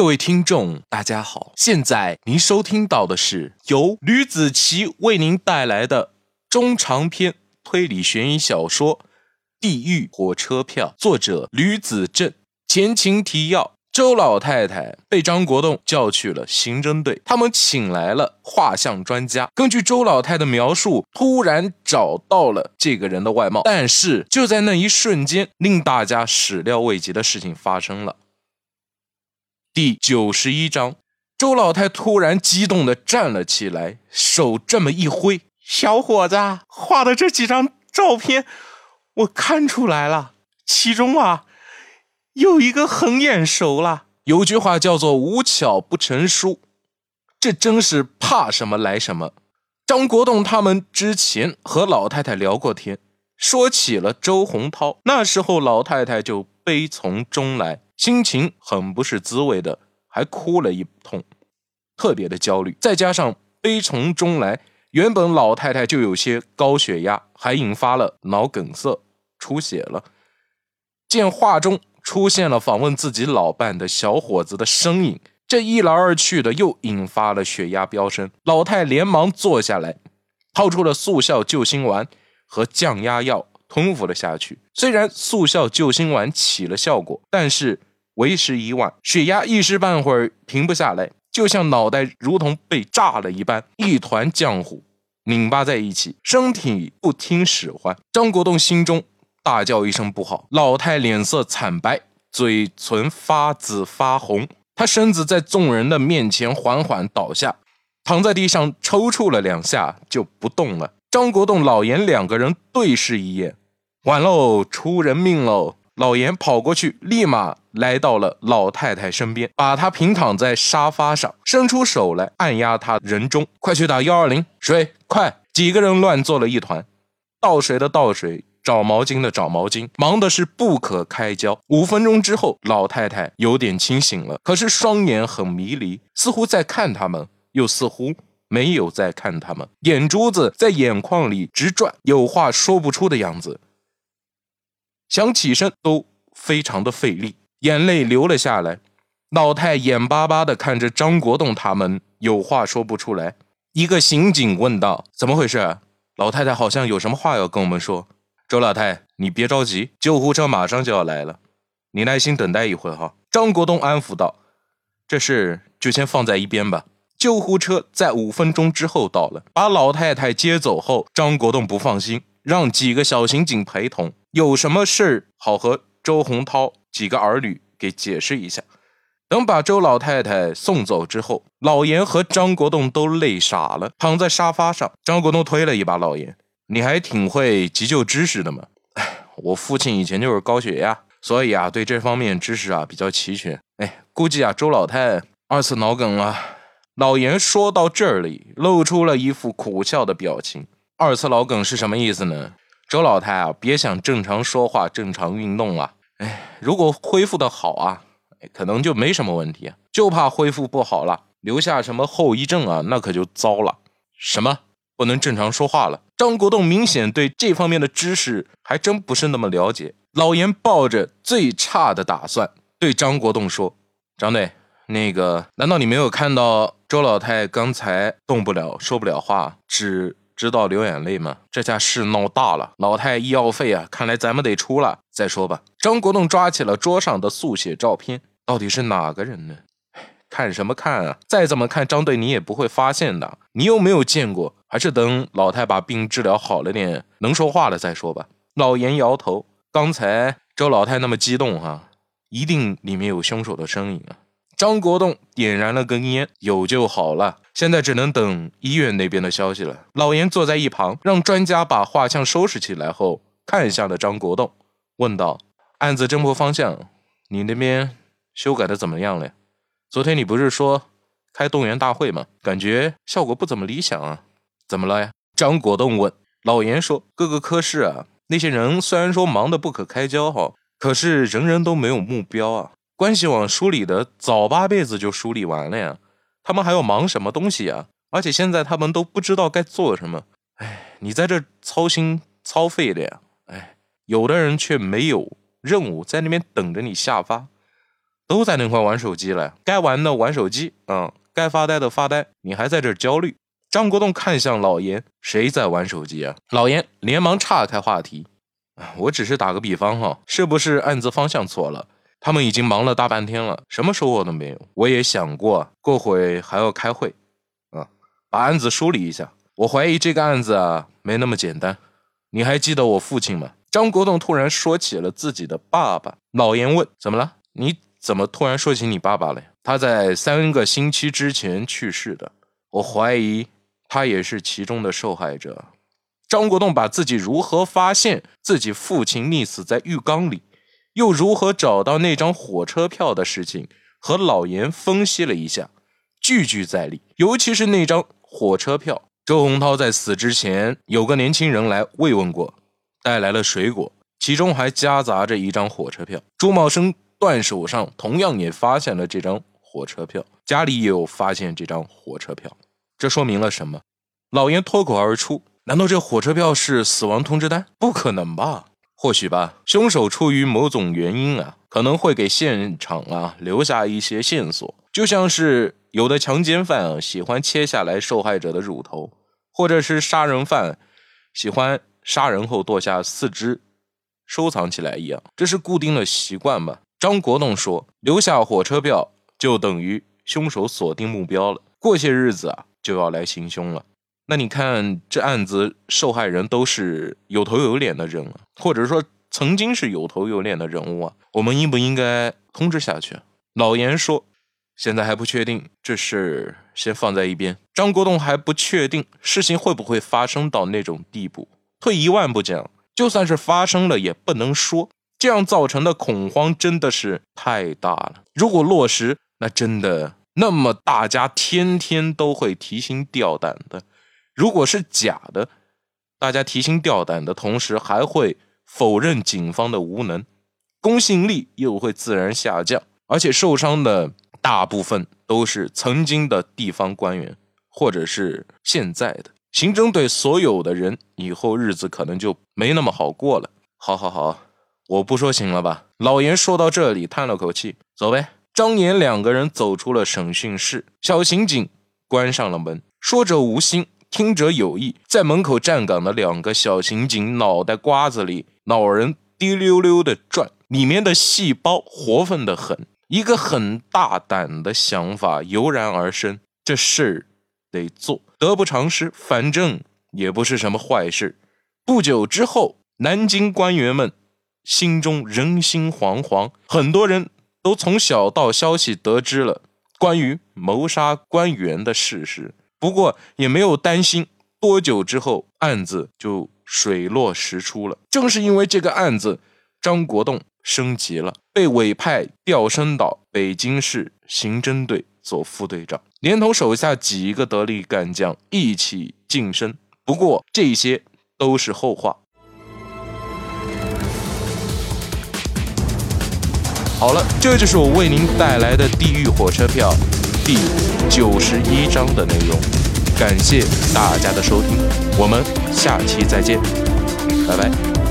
各位听众，大家好！现在您收听到的是由吕子奇为您带来的中长篇推理悬疑小说《地狱火车票》，作者吕子正。前情提要：周老太太被张国栋叫去了刑侦队，他们请来了画像专家，根据周老太的描述，突然找到了这个人的外貌。但是就在那一瞬间，令大家始料未及的事情发生了。第九十一章，周老太突然激动的站了起来，手这么一挥：“小伙子，画的这几张照片，我看出来了，其中啊，有一个很眼熟了。有句话叫做‘无巧不成书’，这真是怕什么来什么。”张国栋他们之前和老太太聊过天，说起了周洪涛，那时候老太太就悲从中来。心情很不是滋味的，还哭了一通，特别的焦虑。再加上悲从中来，原本老太太就有些高血压，还引发了脑梗塞，出血了。见画中出现了访问自己老伴的小伙子的身影，这一来二去的又引发了血压飙升。老太连忙坐下来，掏出了速效救心丸和降压药，吞服了下去。虽然速效救心丸起了效果，但是。为时已晚，血压一时半会儿停不下来，就像脑袋如同被炸了一般，一团浆糊拧巴在一起，身体不听使唤。张国栋心中大叫一声不好，老太脸色惨白，嘴唇发紫发红，他身子在众人的面前缓缓倒下，躺在地上抽搐了两下就不动了。张国栋、老严两个人对视一眼，完喽，出人命喽！老严跑过去，立马来到了老太太身边，把她平躺在沙发上，伸出手来按压她人中。快去打幺二零，水快！几个人乱作了一团，倒水的倒水，找毛巾的找毛巾，忙的是不可开交。五分钟之后，老太太有点清醒了，可是双眼很迷离，似乎在看他们，又似乎没有在看他们，眼珠子在眼眶里直转，有话说不出的样子。想起身都非常的费力，眼泪流了下来。老太眼巴巴的看着张国栋他们，有话说不出来。一个刑警问道：“怎么回事？”老太太好像有什么话要跟我们说。周老太，你别着急，救护车马上就要来了，你耐心等待一会儿哈。张国栋安抚道：“这事就先放在一边吧。”救护车在五分钟之后到了，把老太太接走后，张国栋不放心，让几个小刑警陪同。有什么事好和周洪涛几个儿女给解释一下。等把周老太太送走之后，老严和张国栋都累傻了，躺在沙发上。张国栋推了一把老严：“你还挺会急救知识的嘛？哎，我父亲以前就是高血压，所以啊，对这方面知识啊比较齐全。哎，估计啊，周老太二次脑梗了。”老严说到这里，露出了一副苦笑的表情。二次脑梗是什么意思呢？周老太啊，别想正常说话、正常运动了。哎，如果恢复的好啊，可能就没什么问题。就怕恢复不好了，留下什么后遗症啊，那可就糟了。什么不能正常说话了？张国栋明显对这方面的知识还真不是那么了解。老严抱着最差的打算，对张国栋说：“张队，那个，难道你没有看到周老太刚才动不了、说不了话，只……”知道流眼泪吗？这下事闹大了，老太医药费啊，看来咱们得出了。再说吧。张国栋抓起了桌上的速写照片，到底是哪个人呢？看什么看啊？再怎么看，张队你也不会发现的。你又没有见过，还是等老太把病治疗好了点，能说话了再说吧。老严摇头，刚才周老太那么激动哈，一定里面有凶手的身影啊。张国栋点燃了根烟，有就好了。现在只能等医院那边的消息了。老严坐在一旁，让专家把画像收拾起来后，看向了张国栋，问道：“案子侦破方向，你那边修改的怎么样了？昨天你不是说开动员大会吗？感觉效果不怎么理想啊。怎么了呀？”张国栋问。老严说：“各个科室啊，那些人虽然说忙得不可开交哈，可是人人都没有目标啊。”关系网梳理的早八辈子就梳理完了呀，他们还要忙什么东西呀？而且现在他们都不知道该做什么。哎，你在这操心操肺的呀？哎，有的人却没有任务，在那边等着你下发。都在那块玩手机了，该玩的玩手机，嗯，该发呆的发呆，你还在这焦虑。张国栋看向老严，谁在玩手机啊？老严连忙岔开话题，我只是打个比方哈，是不是案子方向错了？他们已经忙了大半天了，什么收获都没有。我也想过，过会还要开会，啊，把案子梳理一下。我怀疑这个案子啊，没那么简单。你还记得我父亲吗？张国栋突然说起了自己的爸爸。老严问：“怎么了？你怎么突然说起你爸爸了？”他在三个星期之前去世的。我怀疑他也是其中的受害者。张国栋把自己如何发现自己父亲溺死在浴缸里，又如何找到那张火车票的事情和老严分析了一下，句句在理。尤其是那张火车票。周洪涛在死之前，有个年轻人来慰问过，带来了水果，其中还夹杂着一张火车票。朱茂生断手上同样也发现了这张火车票，家里也有发现这张火车票。这说明了什么？老严脱口而出：“难道这火车票是死亡通知单？不可能吧？或许吧。凶手出于某种原因啊，可能会给现场啊留下一些线索，就像是有的强奸犯啊喜欢切下来受害者的乳头。”或者是杀人犯喜欢杀人后剁下四肢收藏起来一样，这是固定的习惯吧？张国栋说：“留下火车票就等于凶手锁定目标了，过些日子啊就要来行凶了。”那你看这案子受害人都是有头有脸的人啊，或者说曾经是有头有脸的人物啊，我们应不应该通知下去？老严说。现在还不确定，这事先放在一边。张国栋还不确定事情会不会发生到那种地步。退一万步讲，就算是发生了，也不能说。这样造成的恐慌真的是太大了。如果落实，那真的那么大家天天都会提心吊胆的。如果是假的，大家提心吊胆的同时，还会否认警方的无能，公信力又会自然下降，而且受伤的。大部分都是曾经的地方官员，或者是现在的刑侦队所有的人，以后日子可能就没那么好过了。好，好，好，我不说行了吧？老严说到这里，叹了口气，走呗。张岩两个人走出了审讯室，小刑警关上了门，说者无心，听者有意。在门口站岗的两个小刑警脑袋瓜子里，脑仁滴溜溜的转，里面的细胞活泛的很。一个很大胆的想法油然而生，这事儿得做，得不偿失。反正也不是什么坏事。不久之后，南京官员们心中人心惶惶，很多人都从小道消息得知了关于谋杀官员的事实。不过也没有担心，多久之后案子就水落石出了。正是因为这个案子，张国栋。升级了，被委派调升到北京市刑侦队做副队长，连同手下几个得力干将一起晋升。不过这些都是后话。好了，这就是我为您带来的《地狱火车票》第九十一章的内容。感谢大家的收听，我们下期再见，拜拜。